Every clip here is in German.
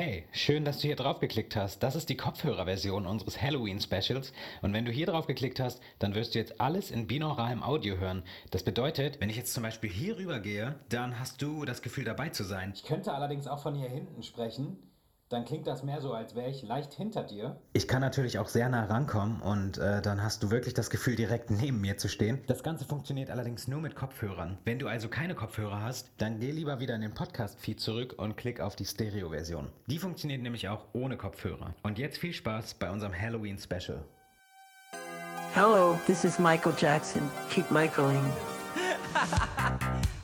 Hey, schön, dass du hier drauf geklickt hast. Das ist die Kopfhörerversion unseres Halloween Specials. Und wenn du hier drauf geklickt hast, dann wirst du jetzt alles in binauralem Audio hören. Das bedeutet, wenn ich jetzt zum Beispiel hier rüber gehe, dann hast du das Gefühl dabei zu sein. Ich könnte allerdings auch von hier hinten sprechen. Dann klingt das mehr so, als wäre ich leicht hinter dir. Ich kann natürlich auch sehr nah rankommen und äh, dann hast du wirklich das Gefühl, direkt neben mir zu stehen. Das Ganze funktioniert allerdings nur mit Kopfhörern. Wenn du also keine Kopfhörer hast, dann geh lieber wieder in den Podcast-Feed zurück und klick auf die Stereo-Version. Die funktioniert nämlich auch ohne Kopfhörer. Und jetzt viel Spaß bei unserem Halloween-Special. Hello, this is Michael Jackson. Keep Michaeling.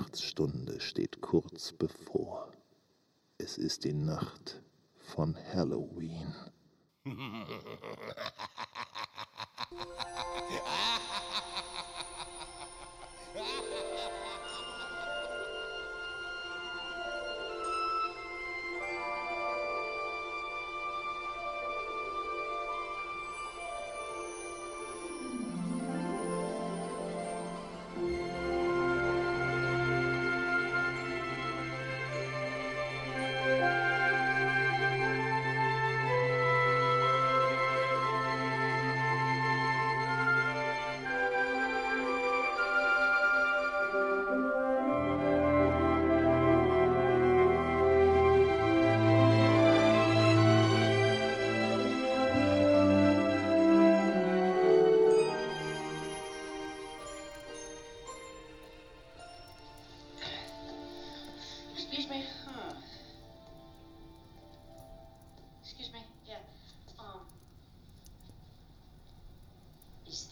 Mitternachtsstunde steht kurz bevor. Es ist die Nacht von Halloween.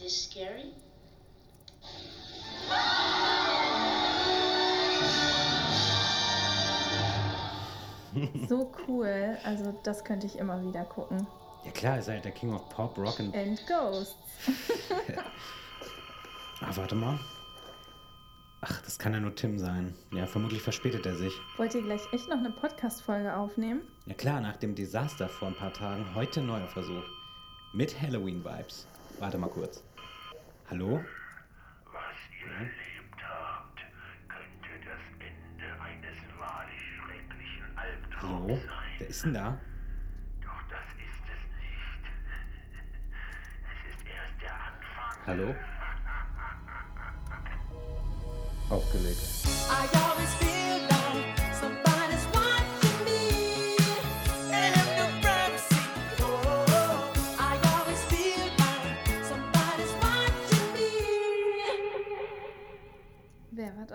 Is this scary? So cool. Also das könnte ich immer wieder gucken. Ja klar, ist halt der King of Pop, Rock and... And Ghosts. Ah, warte mal. Ach, das kann ja nur Tim sein. Ja, vermutlich verspätet er sich. Wollt ihr gleich echt noch eine Podcast-Folge aufnehmen? Ja klar, nach dem Desaster vor ein paar Tagen, heute neuer Versuch. Mit Halloween-Vibes. Warte mal kurz. Hallo? Was ihr erlebt habt, könnte das Ende eines wahrlich schrecklichen Albtraums Hallo? sein. Wer ist denn da? Doch das ist es nicht. Es ist erst der Anfang. Hallo? Aufgelegt. I always feel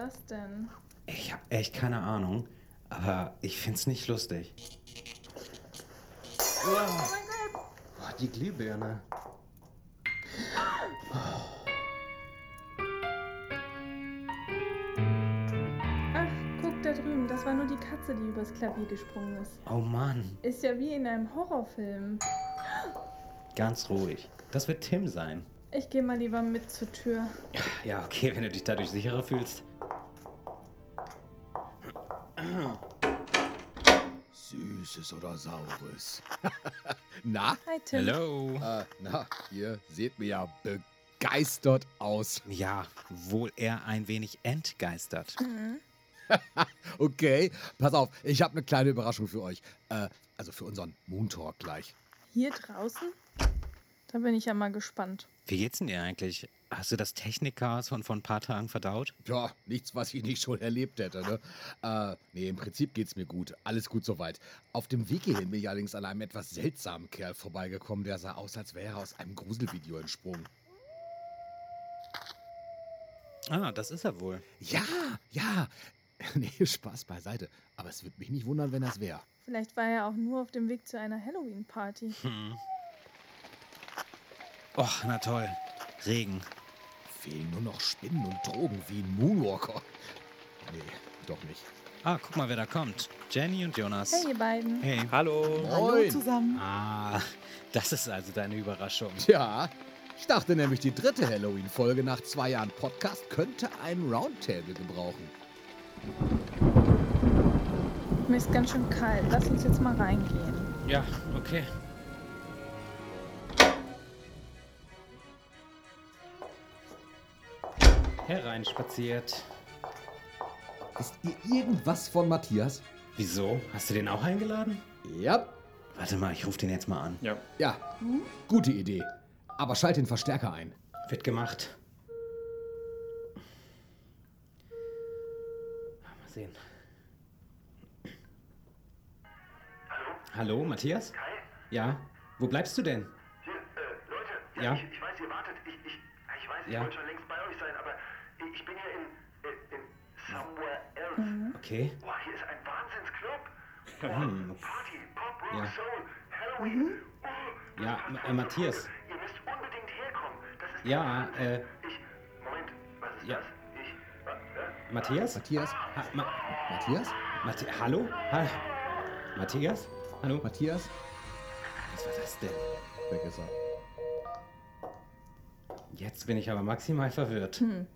das denn? Ich hab echt keine Ahnung, aber ich find's nicht lustig. Oh mein Gott! Oh, die Glühbirne. Ach, guck da drüben. Das war nur die Katze, die übers Klavier gesprungen ist. Oh Mann, Ist ja wie in einem Horrorfilm. ganz ruhig. Das wird Tim sein. Ich gehe mal lieber mit zur Tür. Ja, okay, wenn du dich dadurch sicherer fühlst. Süßes oder Saures? na? Hi Tim. Hello. Äh, na, ihr seht mir ja begeistert aus. Ja, wohl eher ein wenig entgeistert. Okay, pass auf, ich habe eine kleine Überraschung für euch. Äh, also für unseren Moon Talk gleich. Hier draußen? Da bin ich ja mal gespannt. Wie geht's denn dir eigentlich? Hast du das Technikchaos von vor ein paar Tagen verdaut? Ja, nichts, was ich nicht schon erlebt hätte, ne? Äh, nee, im Prinzip geht's mir gut. Alles gut soweit. Auf dem Weg hierhin bin ich allerdings an einem etwas seltsamen Kerl vorbeigekommen, der sah aus, als wäre er aus einem Gruselvideo entsprungen. Ah, das ist er wohl. Ja, ja. Nee, Spaß beiseite. Aber es würde mich nicht wundern, wenn das wäre. Vielleicht war er auch nur auf dem Weg zu einer Halloween-Party. Och, na toll. Regen. Fehlen nur noch Spinnen und Drogen wie ein Moonwalker. Nee, doch nicht. Ah, guck mal, wer da kommt. Jenny und Jonas. Hey, ihr beiden. Hey. Hallo. Moin. zusammen. Ah, das ist also deine Überraschung. Ja, Ich dachte nämlich, die dritte Halloween-Folge nach zwei Jahren Podcast könnte ein Roundtable gebrauchen. Mir ist ganz schön kalt. Lass uns jetzt mal reingehen. Ja, okay. Hereinspaziert. Ist ihr irgendwas von Matthias? Wieso? Hast du den auch eingeladen? Ja. Warte mal, ich rufe den jetzt mal an. Ja. Ja, gute Idee. Aber schalt den Verstärker ein. Wird gemacht. Mal sehen. Hallo, Matthias? Kai? Ja? Wo bleibst du denn? Hier, äh, Leute. Ja? Ich, ich weiß, ihr wartet. Ich, ich, ich weiß, ich Ja. wollte schon längst bei euch sein, aber ich, bin hier in, in, Somewhere Else. Okay. Boah, hier ist ein Wahnsinnsclub. Boah, Hm. Party, Pop, Rock, Ja. Soul, Halloween. Oh, Ja, äh, Matthias. Ihr müsst unbedingt herkommen. Das ist Ja, äh. Ich, Moment, was ist Ja. das? Ich, äh? Matthias? Matthias? Ha, Ma Matthias? Mathi Hallo? Ha Matthias? Hallo? Matthias? Was war das denn? Weg ist er. Jetzt bin ich aber maximal verwirrt. Hm.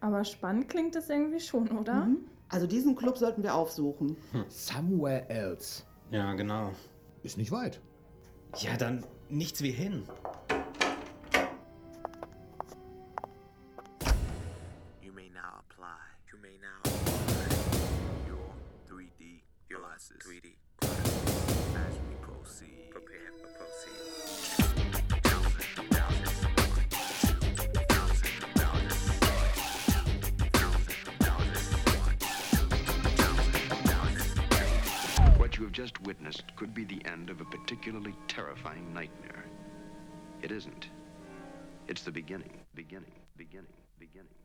Aber spannend klingt das irgendwie schon, oder? Also diesen Club sollten wir aufsuchen. Somewhere else. Ja, genau. Ist nicht weit. Ja, dann nichts wie hin. You have just witnessed could be the end of a particularly terrifying nightmare. It isn't. It's the beginning, beginning, beginning, beginning, beginning,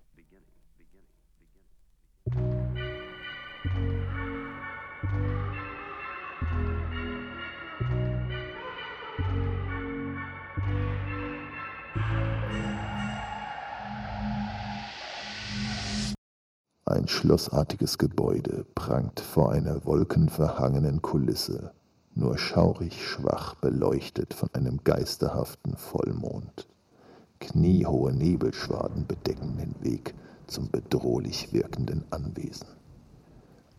Ein schlossartiges Gebäude prangt vor einer wolkenverhangenen Kulisse, nur schaurig schwach beleuchtet von einem geisterhaften Vollmond. Kniehohe Nebelschwaden bedecken den Weg zum bedrohlich wirkenden Anwesen.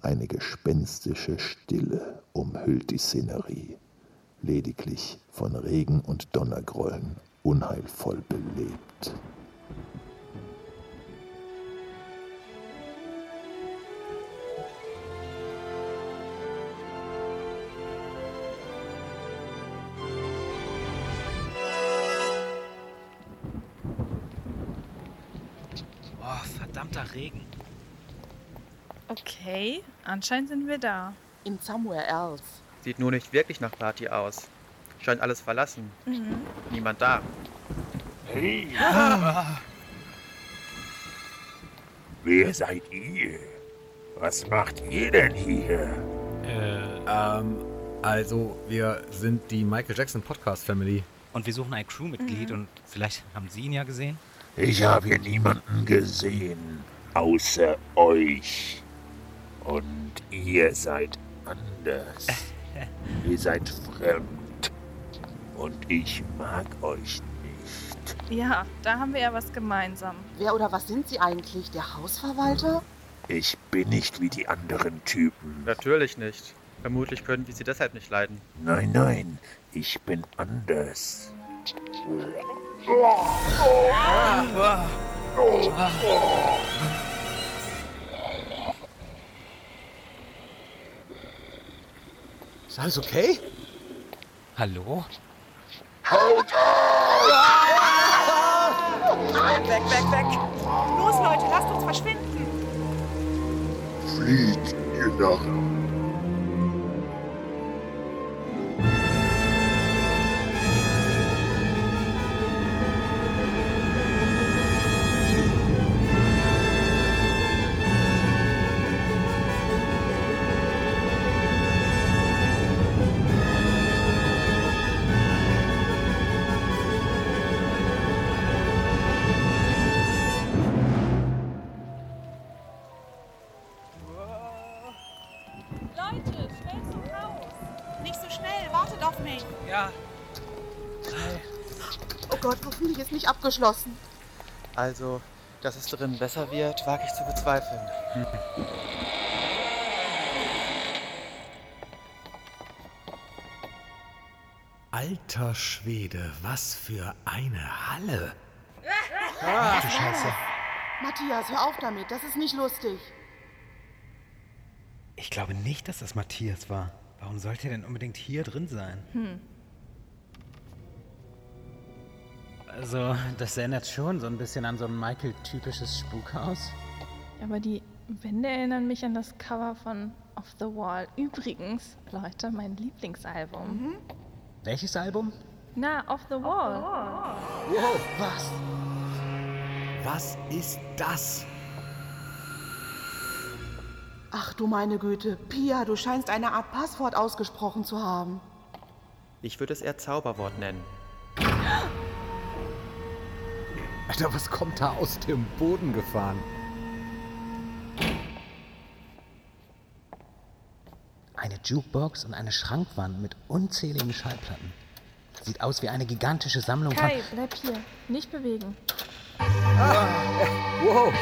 Eine gespenstische Stille umhüllt die Szenerie, lediglich von Regen und Donnergrollen unheilvoll belebt. Regen. Okay, anscheinend sind wir da. In Somewhere Else. Sieht nur nicht wirklich nach Party aus. Scheint alles verlassen. Mhm. Niemand da. Hey! Ah. Wer seid ihr? Was macht ihr denn hier? Äh, ähm, also, wir sind die Michael Jackson Podcast Family. Und wir suchen ein Crewmitglied und vielleicht haben Sie ihn ja gesehen? Ich habe hier niemanden gesehen, außer euch. Und ihr seid anders. ihr seid fremd. Und ich mag euch nicht. Ja, da haben wir ja was gemeinsam. Wer oder was sind Sie eigentlich? Der Hausverwalter? Ich bin nicht wie die anderen Typen. Natürlich nicht. Vermutlich können wir sie deshalb nicht leiden. Nein, nein, ich bin anders. Ist alles okay? Hallo? Haut Weg, weg, weg! Los, Leute, lasst uns verschwinden! Flieht, ihr Narren! Nicht abgeschlossen. Also, dass es drin besser wird, wage ich zu bezweifeln. Alter Schwede, was für eine Halle. Ach du Scheiße. Matthias, hör auf damit, das ist nicht lustig. Ich glaube nicht, dass das Matthias war. Warum sollte er denn unbedingt hier drin sein? Hm. Also, das erinnert schon so ein bisschen an so ein Michael-typisches Spukhaus. Aber die Wände erinnern mich an das Cover von Off the Wall. Übrigens, Leute, mein Lieblingsalbum. Welches Album? Na, Off the Wall. Wow, was? Was ist das? Ach du meine Güte, Pia, du scheinst eine Art Passwort ausgesprochen zu haben. Ich würde es eher Zauberwort nennen. Alter, was kommt da aus dem Boden gefahren? Eine Jukebox und eine Schrankwand mit unzähligen Schallplatten. Sieht aus wie eine gigantische Sammlung Kai, bleib hier. Nicht bewegen. Wow.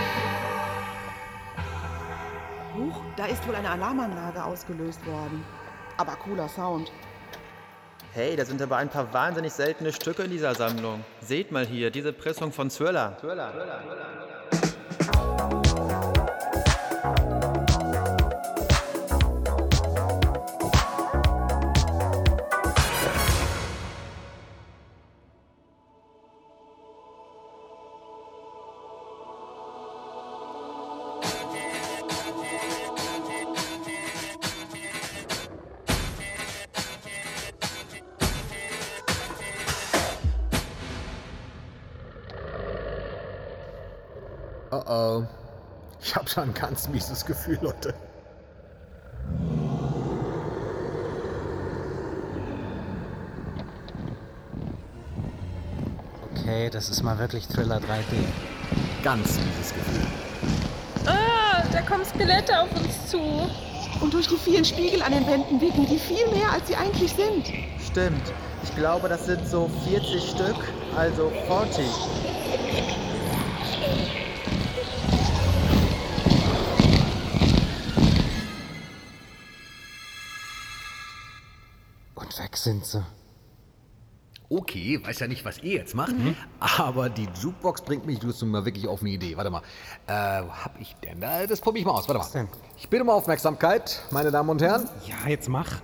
Huch, da ist wohl eine Alarmanlage ausgelöst worden. Aber cooler Sound. Hey, da sind aber ein paar wahnsinnig seltene Stücke in dieser Sammlung. Seht mal hier, diese Pressung von Thriller. Oh oh. Ich hab schon ein ganz mieses Gefühl, Leute. Okay, das ist mal wirklich Thriller 3D. Ganz mieses Gefühl. Ah, da kommen Skelette auf uns zu. Und durch die vielen Spiegel an den Wänden wiegen die viel mehr, als sie eigentlich sind. Stimmt. Ich glaube, das sind so 40 Stück, also 40. sind sie. Okay, weiß ja nicht, was ihr jetzt macht, aber die Jukebox bringt mich jetzt mal wirklich auf eine Idee. Warte mal, äh, hab ich denn da? Das probiere ich mal aus. Warte mal. denn? Ich bitte mal Aufmerksamkeit, meine Damen und Herren. Ja, jetzt mach.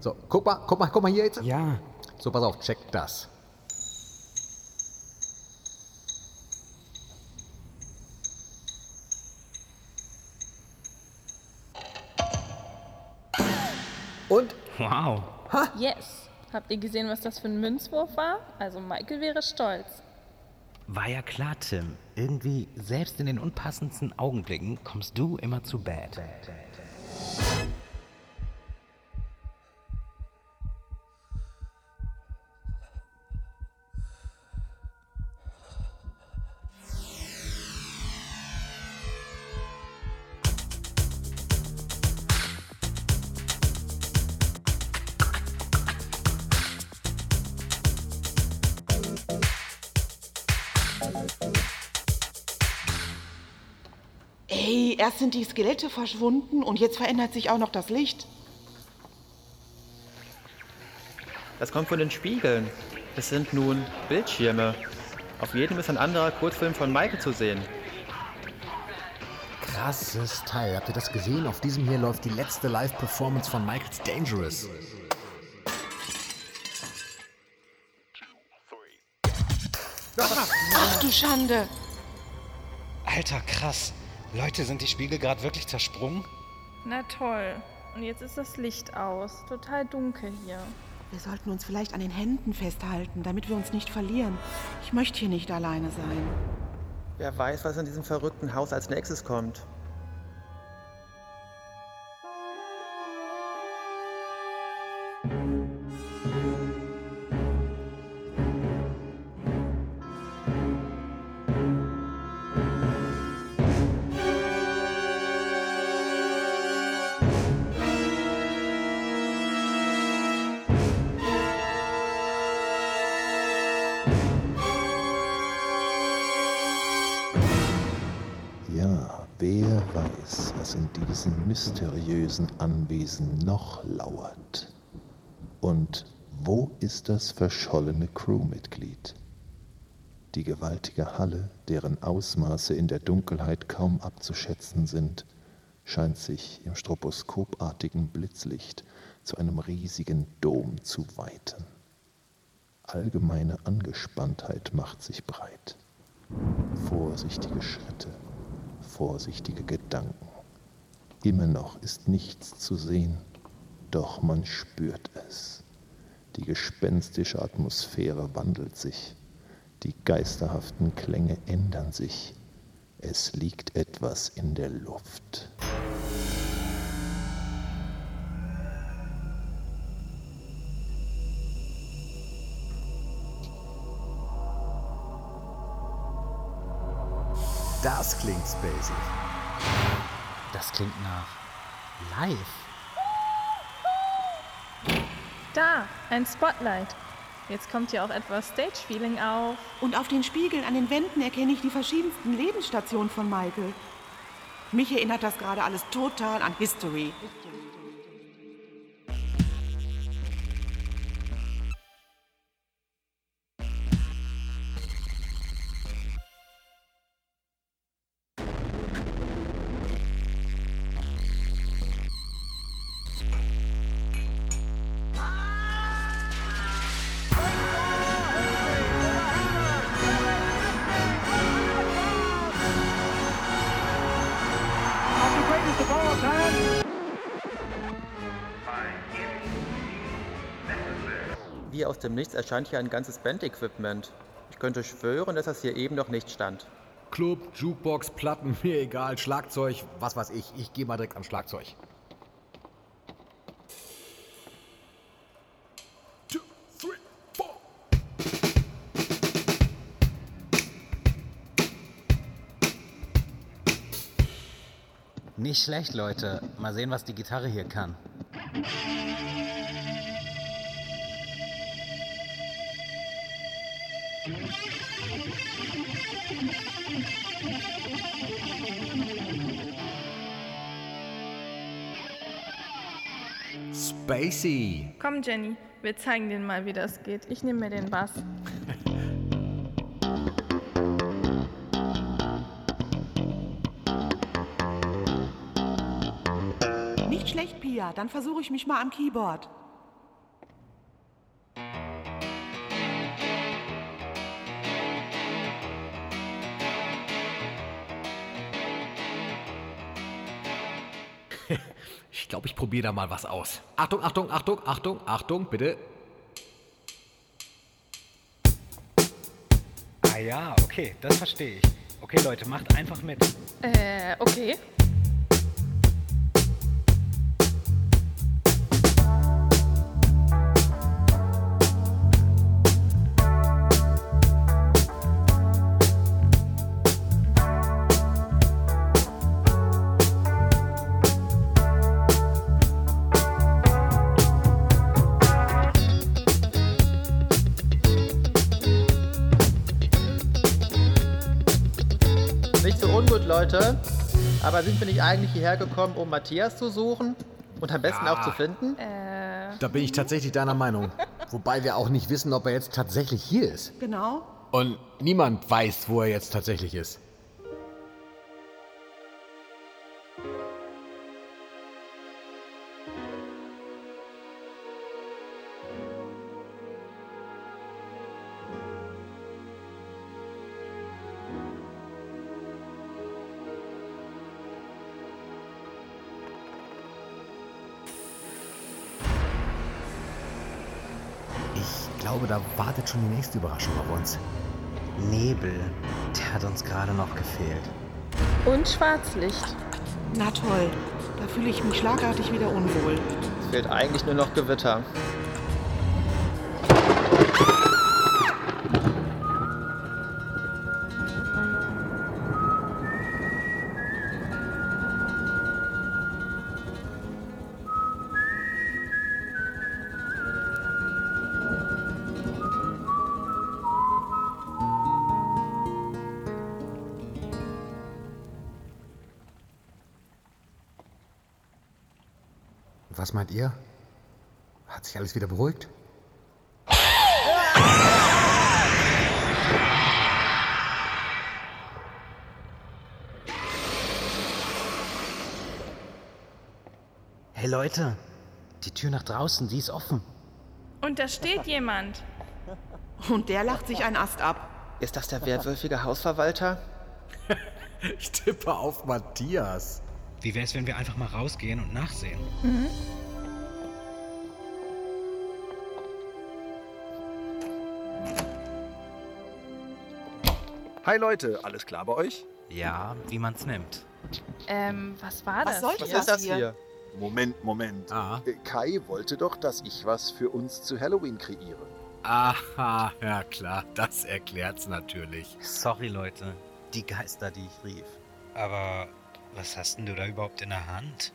So, guck mal, guck mal, guck mal hier jetzt. Ja. So, pass auf, check das. Und? Wow. Yes. Habt ihr gesehen, was das für ein Münzwurf war? Also Michael wäre stolz. War ja klar, Tim. Irgendwie, selbst in den unpassendsten Augenblicken, kommst du immer zu bad. Ey, erst sind die Skelette verschwunden und jetzt verändert sich auch noch das Licht. Das kommt von den Spiegeln. Es sind nun Bildschirme. Auf jedem ist ein anderer Kurzfilm von Michael zu sehen. Krasses Teil. Habt ihr das gesehen? Auf diesem hier läuft die letzte Live-Performance von Michael's Dangerous. Du Schande. Alter, krass. Leute, sind die Spiegel gerade wirklich zersprungen? Na toll. Und jetzt ist das Licht aus. Total dunkel hier. Wir sollten uns vielleicht an den Händen festhalten, damit wir uns nicht verlieren. Ich möchte hier nicht alleine sein. Wer weiß, was in diesem verrückten Haus als nächstes kommt. In diesem mysteriösen Anwesen noch lauert? Und wo ist das verschollene Crewmitglied? Die gewaltige Halle, deren Ausmaße in der Dunkelheit kaum abzuschätzen sind, scheint sich im stroboskopartigen Blitzlicht zu einem riesigen Dom zu weiten. Allgemeine Angespanntheit macht sich breit. Vorsichtige Schritte, vorsichtige Gedanken. Immer noch ist nichts zu sehen, doch man spürt es. Die gespenstische Atmosphäre wandelt sich, die geisterhaften Klänge ändern sich, es liegt etwas in der Luft. Das klingt spacey. Das klingt nach live. Da, ein Spotlight. Jetzt kommt hier auch etwas Stage-Feeling auf. Und auf den Spiegeln an den Wänden erkenne ich die verschiedensten Lebensstationen von Michael. Mich erinnert das gerade alles total an History. Wie dem Nichts erscheint hier ein ganzes Band-Equipment. Ich könnte schwören, dass das hier eben noch nicht stand. Club, Jukebox, Platten, mir egal, Schlagzeug, was weiß ich. Ich gehe mal direkt an Schlagzeug. Nicht schlecht, Leute. Mal sehen, was die Gitarre hier kann. Spacey. Komm, Jenny, wir zeigen denen mal, wie das geht. Ich nehme mir den Bass. Nicht schlecht, Pia. Dann versuche ich mich mal am Keyboard. Ich glaube, ich probiere da mal was aus. Achtung, Achtung, Achtung, Achtung, Achtung, bitte. Ah ja, okay, das verstehe ich. Okay, Leute, macht einfach mit. Äh, okay. Aber sind wir nicht eigentlich hierher gekommen, um Matthias zu suchen? Und am besten Ja. auch zu finden? Äh. Da bin ich tatsächlich deiner Meinung. Wobei wir auch nicht wissen, ob er jetzt tatsächlich hier ist. Genau. Und niemand weiß, wo er jetzt tatsächlich ist. Da wartet schon die nächste Überraschung auf uns. Nebel. Der hat uns gerade noch gefehlt. Und Schwarzlicht. Na toll. Da fühle ich mich schlagartig wieder unwohl. Es fehlt eigentlich nur noch Gewitter. Was meint ihr? Hat sich alles wieder beruhigt? Hey Leute, die Tür nach draußen, die ist offen. Und da steht jemand. Und der lacht sich einen Ast ab. Ist das der wertwölfige Hausverwalter? Ich tippe auf Matthias. Wie wär's, wenn wir einfach mal rausgehen und nachsehen? Mhm. Hi Leute, alles klar bei euch? Ja, wie man's nimmt. Ähm, was war Was das? soll Was das ist das hier? hier? Moment, Moment. Ah. Äh, Kai wollte doch, dass ich was für uns zu Halloween kreiere. Aha, ja klar, das erklärt's natürlich. Sorry, Leute. Die Geister, die ich rief. Aber was hast denn du da überhaupt in der Hand?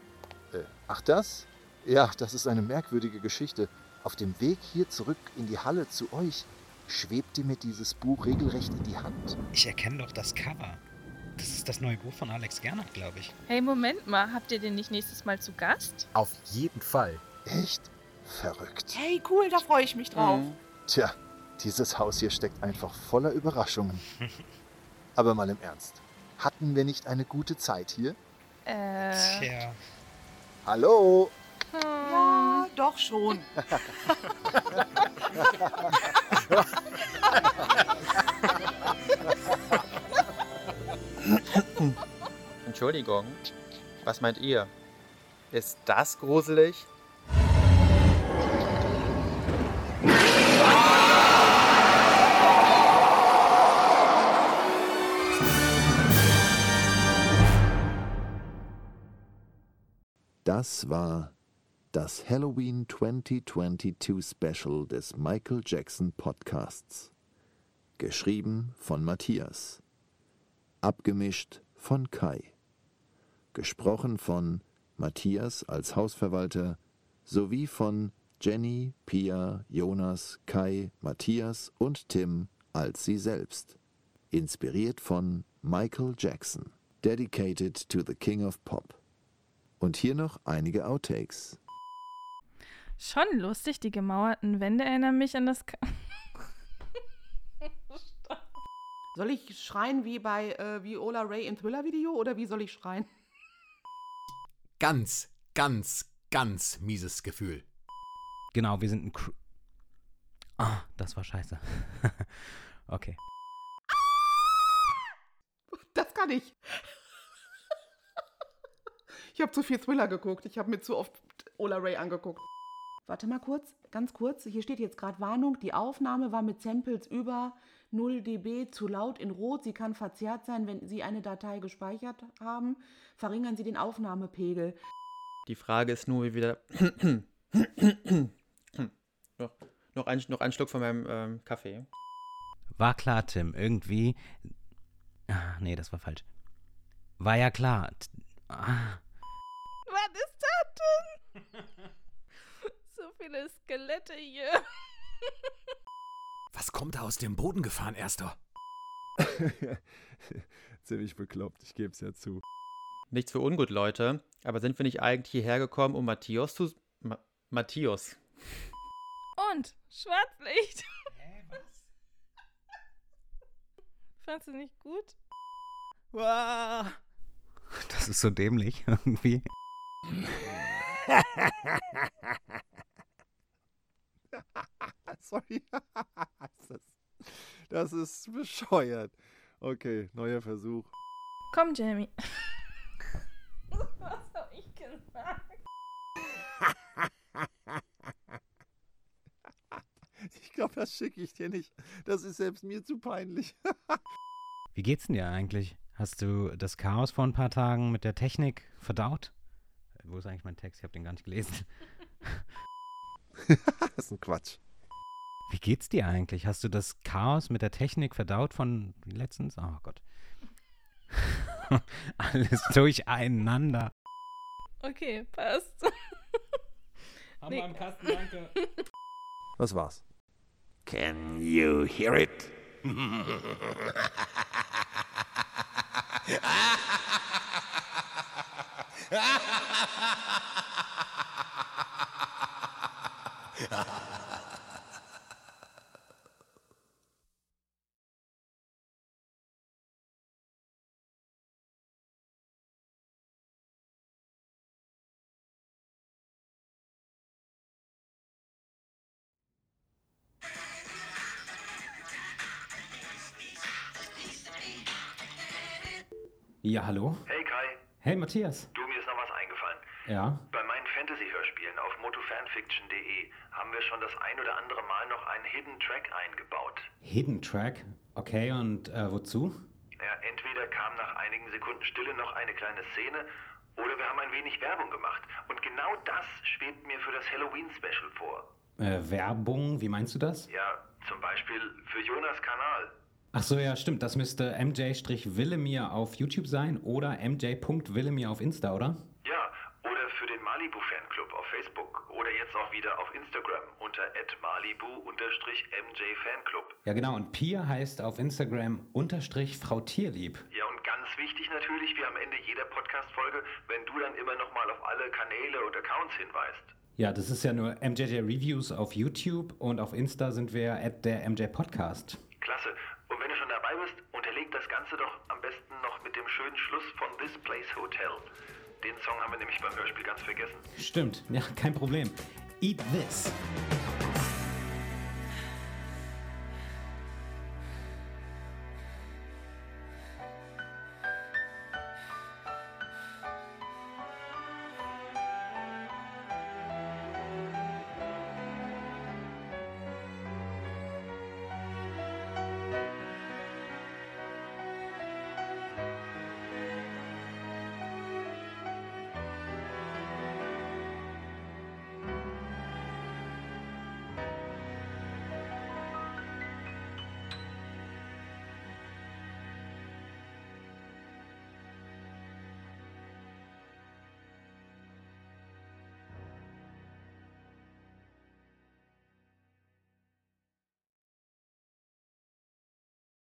Äh, ach das? Ja, das ist eine merkwürdige Geschichte. Auf dem Weg hier zurück in die Halle zu euch schwebte mir dieses Buch regelrecht in die Hand. Ich erkenne doch das Cover. Das ist das neue Buch von Alex Gernert, glaube ich. Hey, Moment mal, habt ihr den nicht nächstes Mal zu Gast? Auf jeden Fall. Echt? Verrückt. Hey, cool, da freue ich mich drauf. Mhm. Tja, dieses Haus hier steckt einfach voller Überraschungen. Aber mal im Ernst. Hatten wir nicht eine gute Zeit hier? Äh. Tja. Hallo? Ja, doch schon. Entschuldigung. Was meint ihr? Ist das gruselig? Das war das Halloween 2022 Special des Michael Jackson Podcasts. Geschrieben von Matthias. Abgemischt von Kai. Gesprochen von Matthias als Hausverwalter sowie von Jenny, Pia, Jonas, Kai, Matthias und Tim als sie selbst. Inspiriert von Michael Jackson. Dedicated to the King of Pop. Und hier noch einige Outtakes. Schon lustig, die gemauerten Wände erinnern mich an das. Ka Soll ich schreien wie bei äh, Viola Ray im Thriller-Video oder wie soll ich schreien? Ganz, ganz, ganz mieses Gefühl. Genau, wir sind ein Crew. Ah, das war scheiße. okay. Das kann ich. Ich habe zu viel Thriller geguckt. Ich habe mir zu oft Ola Ray angeguckt. Warte mal kurz, ganz kurz. Hier steht jetzt gerade Warnung. Die Aufnahme war mit Samples über 0 dB zu laut in Rot. Sie kann verzerrt sein, wenn Sie eine Datei gespeichert haben. Verringern Sie den Aufnahmepegel. Die Frage ist nur, wie wieder. noch, noch, ein, noch ein Schluck von meinem ähm, Kaffee. War klar, Tim. Irgendwie. Ah, nee, das war falsch. War ja klar. Ah, Was ist das denn? so viele Skelette hier. Was kommt da aus dem Boden gefahren, Erster? Ziemlich bekloppt, ich gebe es ja zu. Nichts für ungut, Leute. Aber sind wir nicht eigentlich hierher gekommen, um Matthias zu. Ma Matthias. Und Schwarzlicht. Hä, was? Fandst du nicht gut? Wow. Das ist so dämlich irgendwie. Sorry. das, das ist bescheuert. Okay, neuer Versuch. Komm, Jamie. Was hab ich gesagt? Ich glaube, das schicke ich dir nicht. Das ist selbst mir zu peinlich. Wie geht's denn dir eigentlich? Hast du das Chaos vor ein paar Tagen mit der Technik verdaut? Wo ist eigentlich mein Text? Ich habe den gar nicht gelesen. das ist ein Quatsch. Wie geht's dir eigentlich? Hast du das Chaos mit der Technik verdaut von letztens? Oh Gott. Alles durcheinander. Okay, passt. Haben wir im Kasten, danke. Was war's? Can you hear it? Ja, hallo? Hey Kai, Hey, Matthias. du, mir ist noch was eingefallen. Ja? Bei meinen Fantasy-Hörspielen auf motofanfiction.de haben wir schon das ein oder andere Mal noch einen Hidden Track eingebaut. Hidden Track. Okay, und äh, wozu? Ja, entweder kam nach einigen Sekunden Stille noch eine kleine Szene oder wir haben ein wenig Werbung gemacht. Und genau das schwebt mir für das Halloween-Special vor. Äh, Werbung, wie meinst du das? Ja, zum Beispiel für Jonas Kanal. Ach so, ja, stimmt. Das müsste mj-willemir auf YouTube sein oder mj.willemir auf Insta, oder? Den Malibu-Fanclub auf Facebook oder jetzt auch wieder auf Instagram unter malibu-mj-fanclub. Ja, genau. Und Pia heißt auf Instagram unterstrich Frau Tierlieb. Ja, und ganz wichtig natürlich, wie am Ende jeder Podcast-Folge, wenn du dann immer nochmal auf alle Kanäle und Accounts hinweist. Ja, das ist ja nur MJJ Reviews auf YouTube und auf Insta sind wir at der MJ Podcast. Klasse. Und wenn du schon dabei bist, unterleg das Ganze doch am besten noch mit dem schönen Schluss von This Place Hotel. Den Song haben wir nämlich beim Hörspiel ganz vergessen. Stimmt, ja, kein Problem. Eat this.